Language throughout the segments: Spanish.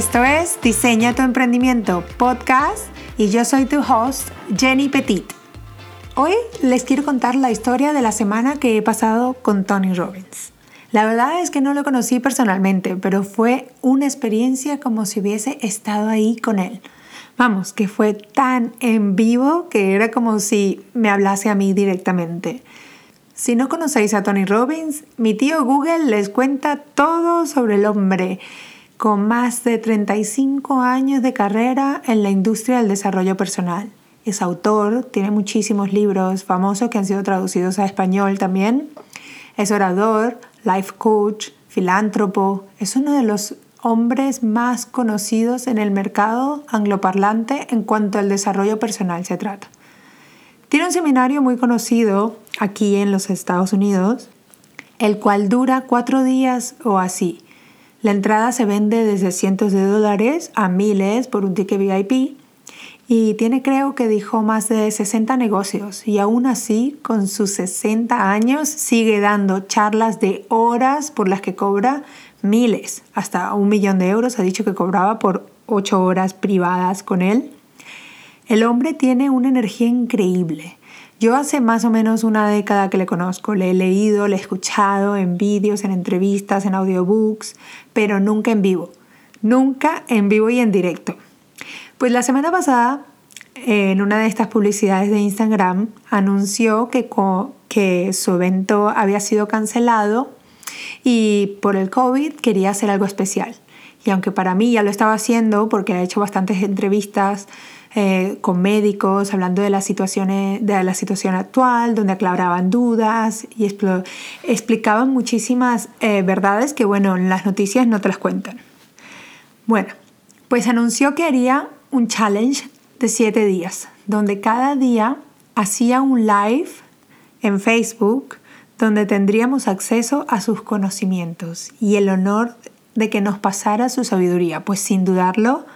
Esto es Diseña tu emprendimiento podcast y yo soy tu host Jenny Petit. Hoy les quiero contar la historia de la semana que he pasado con Tony Robbins. La verdad es que no lo conocí personalmente, pero fue una experiencia como si hubiese estado ahí con él. Vamos, que fue tan en vivo que era como si me hablase a mí directamente. Si no conocéis a Tony Robbins, mi tío Google les cuenta todo sobre el hombre, con más de 35 años de carrera en la industria del desarrollo personal. Es autor, tiene muchísimos libros famosos que han sido traducidos a español también. Es orador, life coach, filántropo. Es uno de los hombres más conocidos en el mercado angloparlante en cuanto al desarrollo personal se trata. Tiene un seminario muy conocido aquí en los Estados Unidos, el cual dura cuatro días o así. La entrada se vende desde cientos de dólares a miles por un ticket VIP y tiene creo que dijo más de 60 negocios y aún así con sus 60 años sigue dando charlas de horas por las que cobra miles, hasta un millón de euros ha dicho que cobraba por ocho horas privadas con él. El hombre tiene una energía increíble. Yo hace más o menos una década que le conozco, le he leído, le he escuchado en vídeos, en entrevistas, en audiobooks, pero nunca en vivo. Nunca en vivo y en directo. Pues la semana pasada, en una de estas publicidades de Instagram, anunció que, que su evento había sido cancelado y por el COVID quería hacer algo especial. Y aunque para mí ya lo estaba haciendo porque ha hecho bastantes entrevistas eh, con médicos hablando de la, situación, de la situación actual, donde aclaraban dudas y explicaban muchísimas eh, verdades que, bueno, en las noticias no te las cuentan. Bueno, pues anunció que haría un challenge de siete días, donde cada día hacía un live en Facebook donde tendríamos acceso a sus conocimientos y el honor de que nos pasara su sabiduría, pues sin dudarlo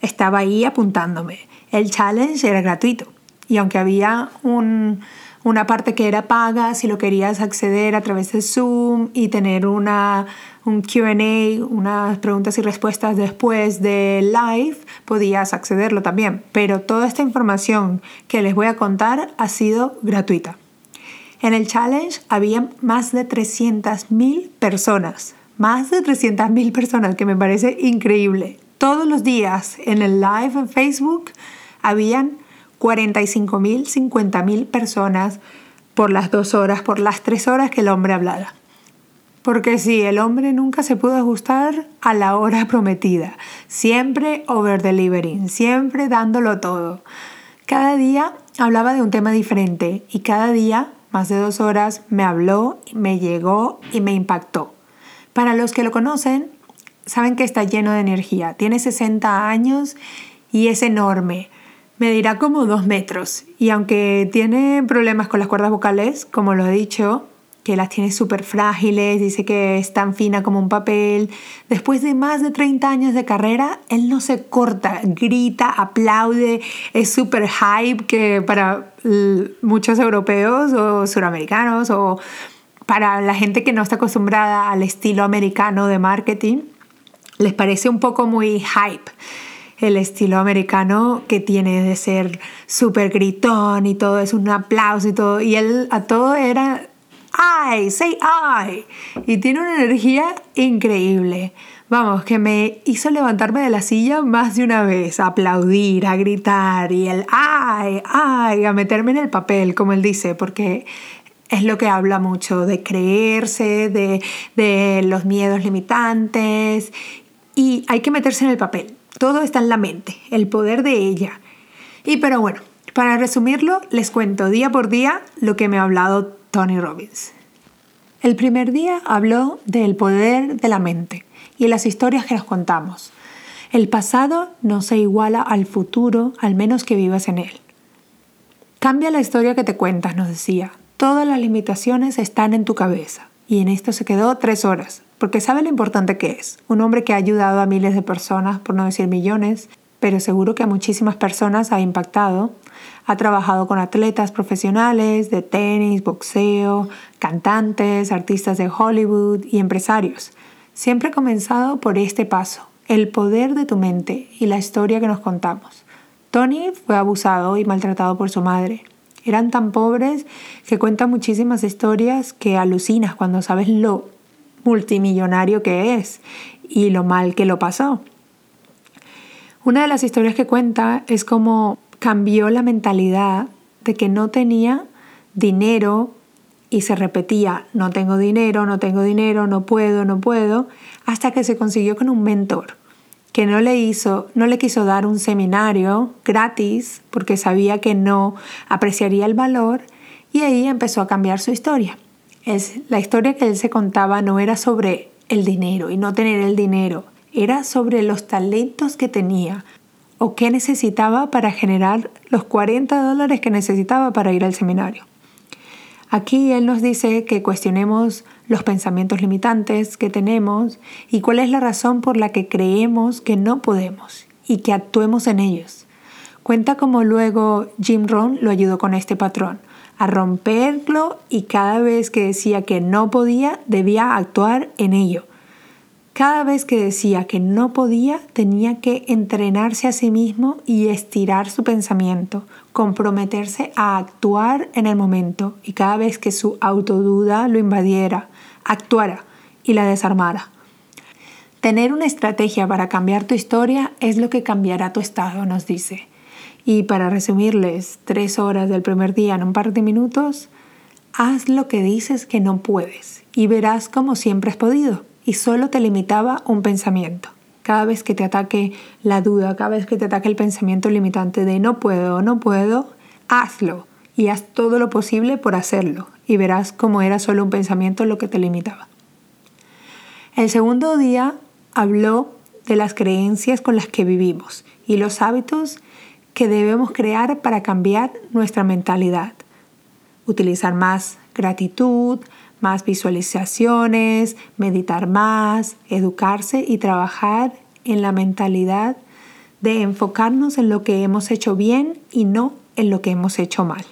estaba ahí apuntándome. El challenge era gratuito y aunque había un, una parte que era paga si lo querías acceder a través de Zoom y tener una, un QA, unas preguntas y respuestas después del live, podías accederlo también. Pero toda esta información que les voy a contar ha sido gratuita. En el challenge había más de 300.000 personas. Más de 300.000 personas, que me parece increíble. Todos los días en el live en Facebook habían 45 mil, 50 mil personas por las dos horas, por las tres horas que el hombre hablara. Porque sí, el hombre nunca se pudo ajustar a la hora prometida, siempre over delivering, siempre dándolo todo. Cada día hablaba de un tema diferente y cada día, más de dos horas, me habló, me llegó y me impactó. Para los que lo conocen, saben que está lleno de energía, tiene 60 años y es enorme medirá como dos metros y aunque tiene problemas con las cuerdas vocales, como lo he dicho, que las tiene súper frágiles, dice que es tan fina como un papel. Después de más de 30 años de carrera, él no se corta, grita, aplaude, es súper hype que para muchos europeos o suramericanos o para la gente que no está acostumbrada al estilo americano de marketing, les parece un poco muy hype el estilo americano que tiene de ser súper gritón y todo, es un aplauso y todo. Y él a todo era, ¡ay! ¡Say ay! Y tiene una energía increíble. Vamos, que me hizo levantarme de la silla más de una vez, a aplaudir, a gritar y el ¡ay! ¡ay! a meterme en el papel, como él dice, porque es lo que habla mucho de creerse, de, de los miedos limitantes y hay que meterse en el papel. Todo está en la mente, el poder de ella. Y pero bueno, para resumirlo, les cuento día por día lo que me ha hablado Tony Robbins. El primer día habló del poder de la mente y las historias que nos contamos. El pasado no se iguala al futuro, al menos que vivas en él. Cambia la historia que te cuentas, nos decía. Todas las limitaciones están en tu cabeza. Y en esto se quedó tres horas, porque sabe lo importante que es. Un hombre que ha ayudado a miles de personas, por no decir millones, pero seguro que a muchísimas personas ha impactado. Ha trabajado con atletas profesionales de tenis, boxeo, cantantes, artistas de Hollywood y empresarios. Siempre ha comenzado por este paso, el poder de tu mente y la historia que nos contamos. Tony fue abusado y maltratado por su madre. Eran tan pobres que cuentan muchísimas historias que alucinas cuando sabes lo multimillonario que es y lo mal que lo pasó. Una de las historias que cuenta es cómo cambió la mentalidad de que no tenía dinero y se repetía, no tengo dinero, no tengo dinero, no puedo, no puedo, hasta que se consiguió con un mentor que no le hizo, no le quiso dar un seminario gratis porque sabía que no apreciaría el valor y ahí empezó a cambiar su historia. Es, la historia que él se contaba no era sobre el dinero y no tener el dinero, era sobre los talentos que tenía o qué necesitaba para generar los 40 dólares que necesitaba para ir al seminario. Aquí Él nos dice que cuestionemos los pensamientos limitantes que tenemos y cuál es la razón por la que creemos que no podemos y que actuemos en ellos. Cuenta como luego Jim Rohn lo ayudó con este patrón, a romperlo y cada vez que decía que no podía, debía actuar en ello. Cada vez que decía que no podía, tenía que entrenarse a sí mismo y estirar su pensamiento, comprometerse a actuar en el momento y cada vez que su autoduda lo invadiera, actuara y la desarmara. Tener una estrategia para cambiar tu historia es lo que cambiará tu estado, nos dice. Y para resumirles tres horas del primer día en un par de minutos, haz lo que dices que no puedes y verás como siempre has podido y solo te limitaba un pensamiento. Cada vez que te ataque la duda, cada vez que te ataque el pensamiento limitante de no puedo, no puedo, hazlo y haz todo lo posible por hacerlo y verás cómo era solo un pensamiento lo que te limitaba. El segundo día habló de las creencias con las que vivimos y los hábitos que debemos crear para cambiar nuestra mentalidad. Utilizar más gratitud, más visualizaciones, meditar más, educarse y trabajar en la mentalidad de enfocarnos en lo que hemos hecho bien y no en lo que hemos hecho mal.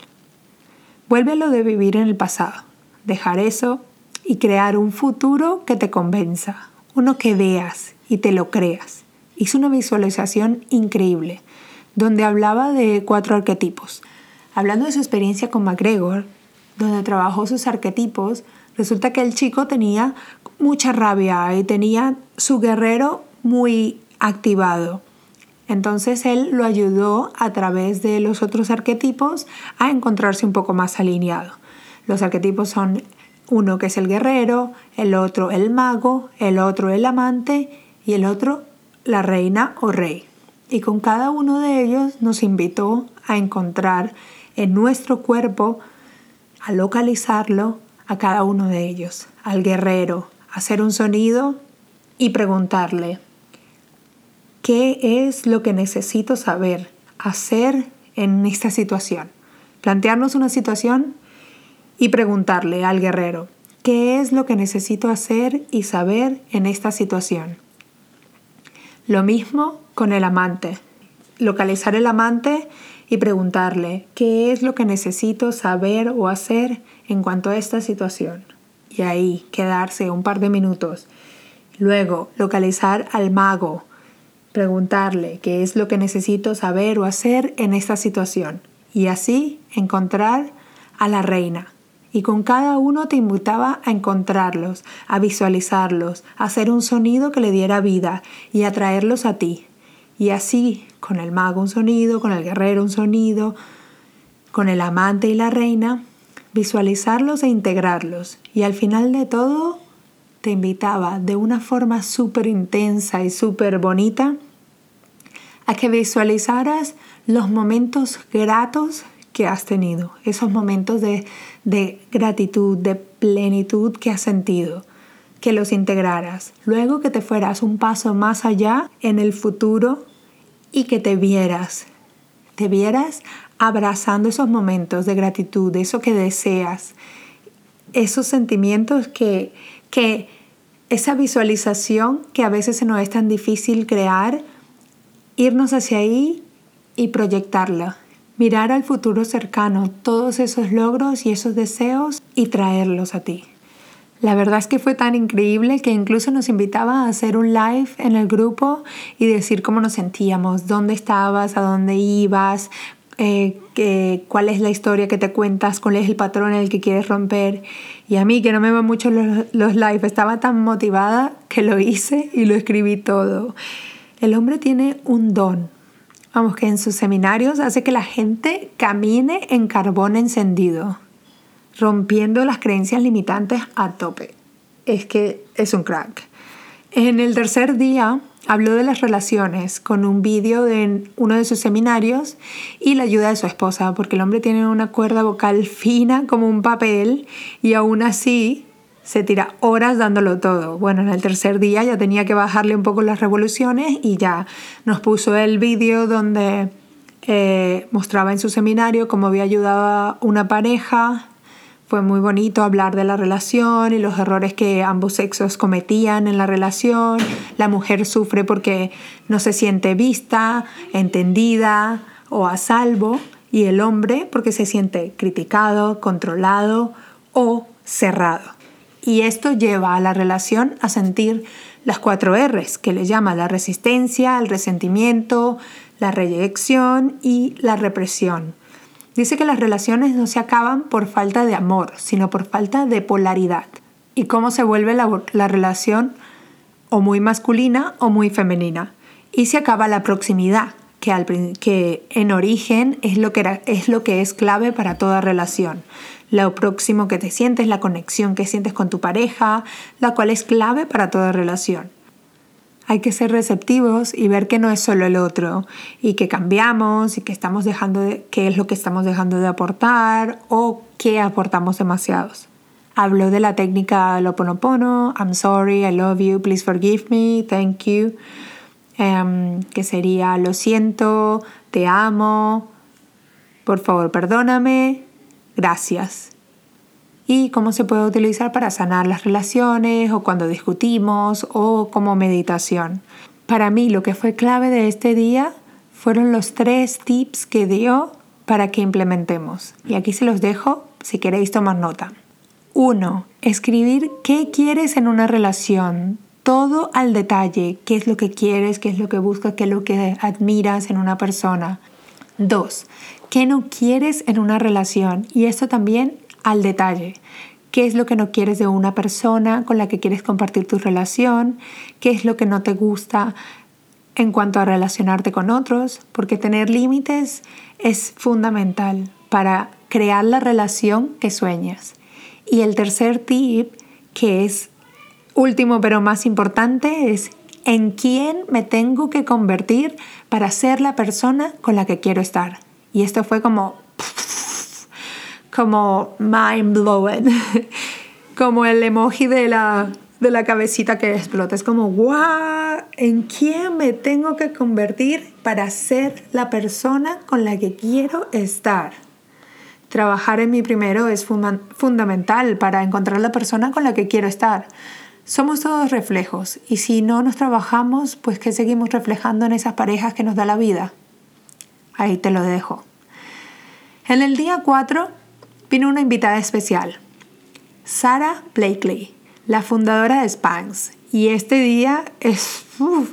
Vuelve lo de vivir en el pasado, dejar eso y crear un futuro que te convenza, uno que veas y te lo creas. Hizo una visualización increíble, donde hablaba de cuatro arquetipos. Hablando de su experiencia con McGregor, donde trabajó sus arquetipos, resulta que el chico tenía mucha rabia y tenía su guerrero muy activado. Entonces él lo ayudó a través de los otros arquetipos a encontrarse un poco más alineado. Los arquetipos son uno que es el guerrero, el otro el mago, el otro el amante y el otro la reina o rey. Y con cada uno de ellos nos invitó a encontrar en nuestro cuerpo a localizarlo a cada uno de ellos, al guerrero, hacer un sonido y preguntarle, ¿qué es lo que necesito saber, hacer en esta situación? Plantearnos una situación y preguntarle al guerrero, ¿qué es lo que necesito hacer y saber en esta situación? Lo mismo con el amante. Localizar el amante y preguntarle qué es lo que necesito saber o hacer en cuanto a esta situación. Y ahí quedarse un par de minutos. Luego, localizar al mago. Preguntarle qué es lo que necesito saber o hacer en esta situación. Y así encontrar a la reina. Y con cada uno te invitaba a encontrarlos, a visualizarlos, a hacer un sonido que le diera vida y a traerlos a ti. Y así, con el mago un sonido, con el guerrero un sonido, con el amante y la reina, visualizarlos e integrarlos. Y al final de todo, te invitaba de una forma súper intensa y súper bonita a que visualizaras los momentos gratos que has tenido, esos momentos de, de gratitud, de plenitud que has sentido que los integraras, luego que te fueras un paso más allá en el futuro y que te vieras, te vieras abrazando esos momentos de gratitud, eso que deseas, esos sentimientos que, que esa visualización que a veces se nos es tan difícil crear, irnos hacia ahí y proyectarla. Mirar al futuro cercano todos esos logros y esos deseos y traerlos a ti. La verdad es que fue tan increíble que incluso nos invitaba a hacer un live en el grupo y decir cómo nos sentíamos, dónde estabas, a dónde ibas, eh, cuál es la historia que te cuentas, cuál es el patrón en el que quieres romper. Y a mí, que no me van mucho los, los live, estaba tan motivada que lo hice y lo escribí todo. El hombre tiene un don. Vamos, que en sus seminarios hace que la gente camine en carbón encendido, rompiendo las creencias limitantes a tope. Es que es un crack. En el tercer día Habló de las relaciones con un vídeo de uno de sus seminarios y la ayuda de su esposa, porque el hombre tiene una cuerda vocal fina como un papel y aún así se tira horas dándolo todo. Bueno, en el tercer día ya tenía que bajarle un poco las revoluciones y ya nos puso el vídeo donde eh, mostraba en su seminario cómo había ayudado a una pareja fue muy bonito hablar de la relación y los errores que ambos sexos cometían en la relación. La mujer sufre porque no se siente vista, entendida o a salvo y el hombre porque se siente criticado, controlado o cerrado. Y esto lleva a la relación a sentir las cuatro R's, que le llama la resistencia, el resentimiento, la reyección y la represión. Dice que las relaciones no se acaban por falta de amor, sino por falta de polaridad. ¿Y cómo se vuelve la, relación o muy masculina o muy femenina? Y se acaba la proximidad, que, que en origen es lo que, es lo que es clave para toda relación. Lo próximo que te sientes, la conexión que sientes con tu pareja, la cual es clave para toda relación. Hay que ser receptivos y ver que no es solo el otro y que cambiamos y que estamos dejando de, qué es lo que estamos dejando de aportar o qué aportamos demasiados. Hablo de la técnica Loponopono, I'm sorry, I love you, please forgive me, thank you, em, que sería lo siento, te amo, por favor perdóname, gracias y cómo se puede utilizar para sanar las relaciones o cuando discutimos o como meditación. Para mí lo que fue clave de este día fueron los tres tips que dio para que implementemos. Y aquí se los dejo si queréis tomar nota. 1. Escribir qué quieres en una relación. Todo al detalle. ¿Qué es lo que quieres? ¿Qué es lo que buscas? ¿Qué es lo que admiras en una persona? 2. ¿Qué no quieres en una relación? Y esto también al detalle. ¿Qué es lo que no quieres de una persona con la que quieres compartir tu relación? ¿Qué es lo que no te gusta en cuanto a relacionarte con otros? Porque tener límites es fundamental para crear la relación que sueñas. Y el tercer tip, que es último pero más importante, es en quién me tengo que convertir para ser la persona con la que quiero estar. Y esto fue como como mind blowing, como el emoji de la, de la cabecita que explota. Es como, wow, ¿en quién me tengo que convertir para ser la persona con la que quiero estar? Trabajar en mí primero es fundamental para encontrar la persona con la que quiero estar. Somos todos reflejos y si no nos trabajamos, pues ¿qué seguimos reflejando en esas parejas que nos da la vida? Ahí te lo dejo. En el día 4 vino una invitada especial, Sarah Blakely, la fundadora de Spanx. Y este día es,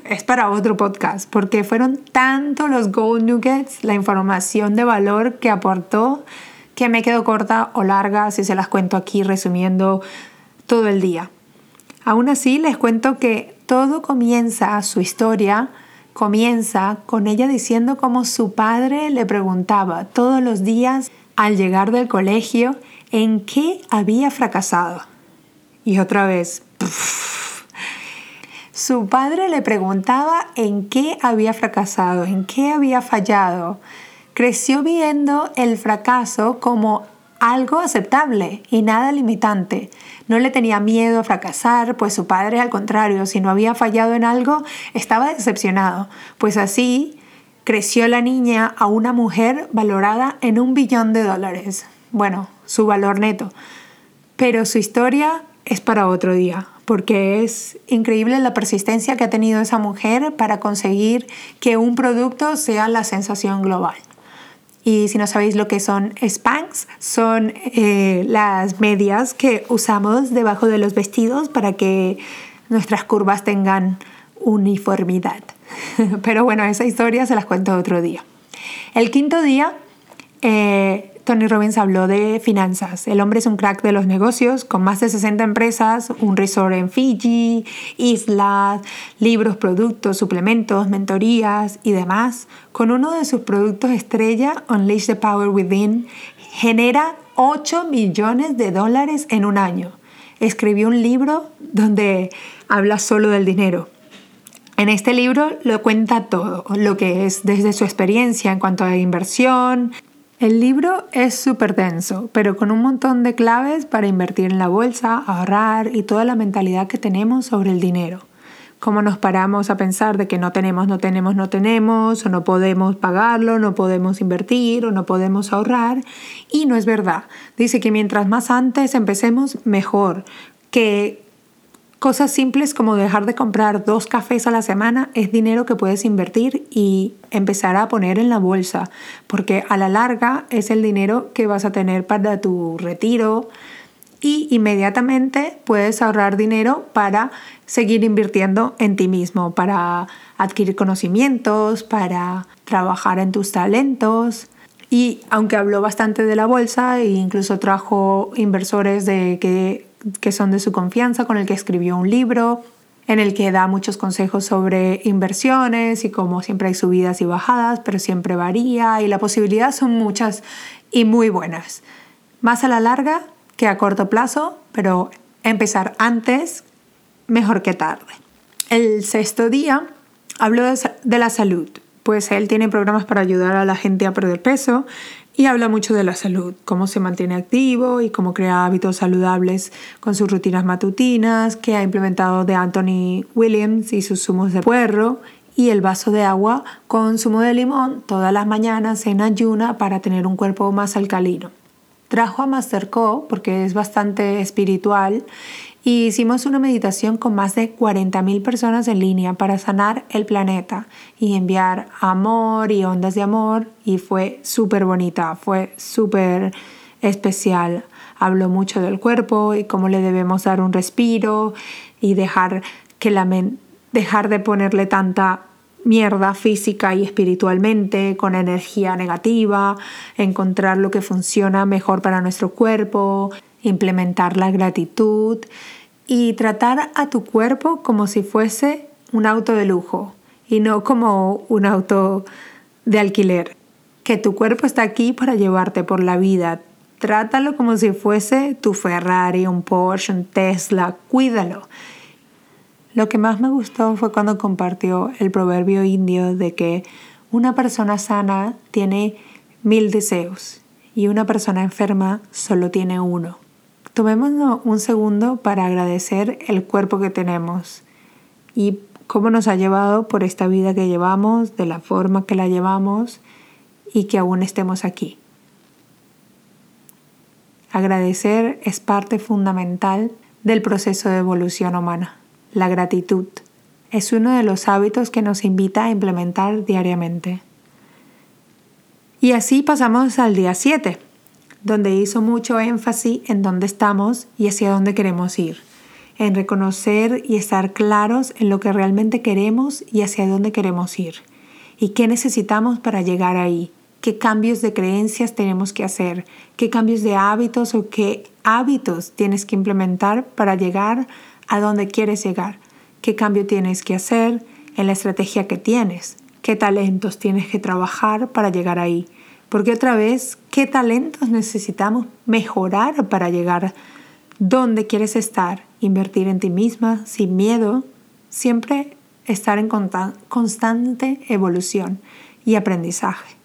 es para otro podcast, porque fueron tanto los Gold Nuggets, la información de valor que aportó, que me quedo corta o larga si se las cuento aquí resumiendo todo el día. Aún así, les cuento que todo comienza, su historia comienza con ella diciendo cómo su padre le preguntaba todos los días al llegar del colegio en qué había fracasado. Y otra vez, su padre le preguntaba en qué había fracasado, en qué había fallado. Creció viendo el fracaso como algo aceptable y nada limitante. No le tenía miedo a fracasar, pues su padre al contrario, si no había fallado en algo, estaba decepcionado, pues así creció la niña a una mujer valorada en un billón de dólares. Bueno, su valor neto. Pero su historia es para otro día, porque es increíble la persistencia que ha tenido esa mujer para conseguir que un producto sea la sensación global. Y si no sabéis lo que son Spanx, son eh, las medias que usamos debajo de los vestidos para que nuestras curvas tengan uniformidad. Pero bueno, esa historia se las cuento otro día. El quinto día eh, Tony Robbins habló de finanzas. El hombre es un crack de los negocios, con más de 60 empresas, un resort en Fiji, islas, libros, productos, suplementos, mentorías y demás. Con uno de sus productos estrella, Unleash the Power Within, genera 8 millones de dólares en un año. Escribió un libro donde habla solo del dinero. En este libro lo cuenta todo, lo que es desde su experiencia en cuanto a inversión, el libro es súper denso, pero con un montón de claves para invertir en la bolsa, ahorrar y toda la mentalidad que tenemos sobre el dinero. Cómo nos paramos a pensar de que no tenemos, no tenemos, no tenemos, o no podemos pagarlo, no podemos invertir, o no podemos ahorrar. Y no es verdad. Dice que mientras más antes empecemos, mejor. Que Cosas simples como dejar de comprar dos cafés a la semana es dinero que puedes invertir y empezar a poner en la bolsa, porque a la larga es el dinero que vas a tener para tu retiro y inmediatamente puedes ahorrar dinero para seguir invirtiendo en ti mismo, para adquirir conocimientos, para trabajar en tus talentos. Y aunque habló bastante de la bolsa e incluso trajo inversores de que que son de su confianza, con el que escribió un libro, en el que da muchos consejos sobre inversiones y como siempre hay subidas y bajadas, pero siempre varía y las posibilidades son muchas y muy buenas. Más a la larga que a corto plazo, pero empezar antes mejor que tarde. El sexto día habló de la salud, pues él tiene programas para ayudar a la gente a perder peso y habla mucho de la salud, cómo se mantiene activo y cómo crea hábitos saludables con sus rutinas matutinas que ha implementado de Anthony Williams y sus zumos de puerro y el vaso de agua con zumo de limón todas las mañanas en ayuna para tener un cuerpo más alcalino. Trajo a Master Co porque es bastante espiritual y hicimos una meditación con más de 40.000 personas en línea para sanar el planeta y enviar amor y ondas de amor y fue súper bonita, fue súper especial. Habló mucho del cuerpo y cómo le debemos dar un respiro y dejar que la dejar de ponerle tanta mierda física y espiritualmente, con energía negativa, encontrar lo que funciona mejor para nuestro cuerpo, implementar la gratitud y tratar a tu cuerpo como si fuese un auto de lujo y no como un auto de alquiler. Que tu cuerpo está aquí para llevarte por la vida. Trátalo como si fuese tu Ferrari, un Porsche, un Tesla. Cuídalo. Lo que más me gustó fue cuando compartió el proverbio indio de que una persona sana tiene mil deseos y una persona enferma solo tiene uno. Tomemos un segundo para agradecer el cuerpo que tenemos y cómo nos ha llevado por esta vida que llevamos, de la forma que la llevamos y que aún estemos aquí. Agradecer es parte fundamental del proceso de evolución humana. La gratitud es uno de los hábitos que nos invita a implementar diariamente. Y así pasamos al día 7 donde hizo mucho énfasis en dónde estamos y hacia dónde queremos ir, en reconocer y estar claros en lo que realmente queremos y hacia dónde queremos ir, y qué necesitamos para llegar ahí, qué cambios de creencias tenemos que hacer, qué cambios de hábitos o qué hábitos tienes que implementar para llegar a donde quieres llegar, qué cambio tienes que hacer en la estrategia que tienes, qué talentos tienes que trabajar para llegar ahí porque otra vez, ¿qué talentos necesitamos mejorar para llegar donde quieres estar? Invertir en ti misma sin miedo, siempre estar en constante evolución y aprendizaje.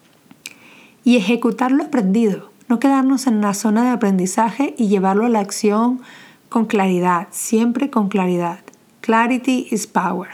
Y ejecutar lo aprendido, no quedarnos en la zona de aprendizaje y llevarlo a la acción con claridad, siempre con claridad. Clarity is power.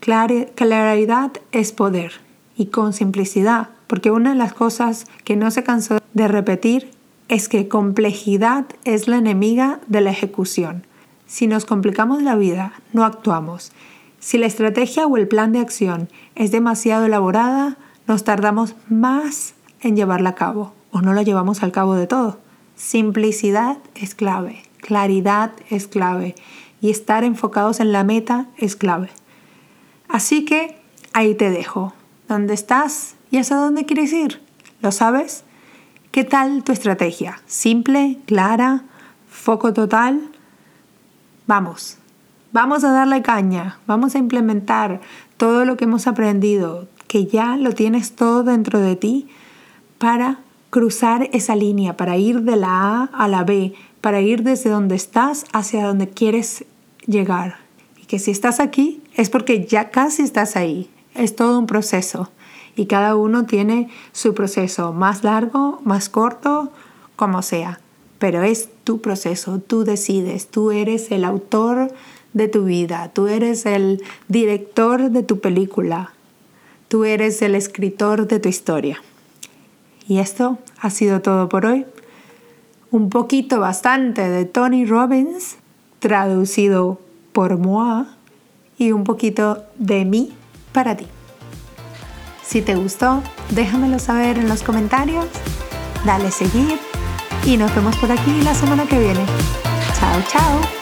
claridad es poder y con simplicidad porque una de las cosas que no se cansó de repetir es que complejidad es la enemiga de la ejecución. Si nos complicamos la vida, no actuamos. Si la estrategia o el plan de acción es demasiado elaborada, nos tardamos más en llevarla a cabo o no la llevamos al cabo de todo. Simplicidad es clave, claridad es clave y estar enfocados en la meta es clave. Así que ahí te dejo. ¿Dónde estás y hasta dónde quieres ir? ¿Lo sabes? ¿Qué tal tu estrategia? ¿Simple? ¿Clara? ¿Foco total? Vamos, vamos a darle caña, vamos a implementar todo lo que hemos aprendido, que ya lo tienes todo dentro de ti para cruzar esa línea, para ir de la A a la B, para ir desde donde estás hacia donde quieres llegar. Y que si estás aquí es porque ya casi estás ahí. Es todo un proceso y cada uno tiene su proceso, más largo, más corto, como sea. Pero es tu proceso, tú decides, tú eres el autor de tu vida, tú eres el director de tu película, tú eres el escritor de tu historia. Y esto ha sido todo por hoy. Un poquito bastante de Tony Robbins, traducido por moi, y un poquito de mí para ti. Si te gustó, déjamelo saber en los comentarios, dale seguir y nos vemos por aquí la semana que viene. Chao, chao.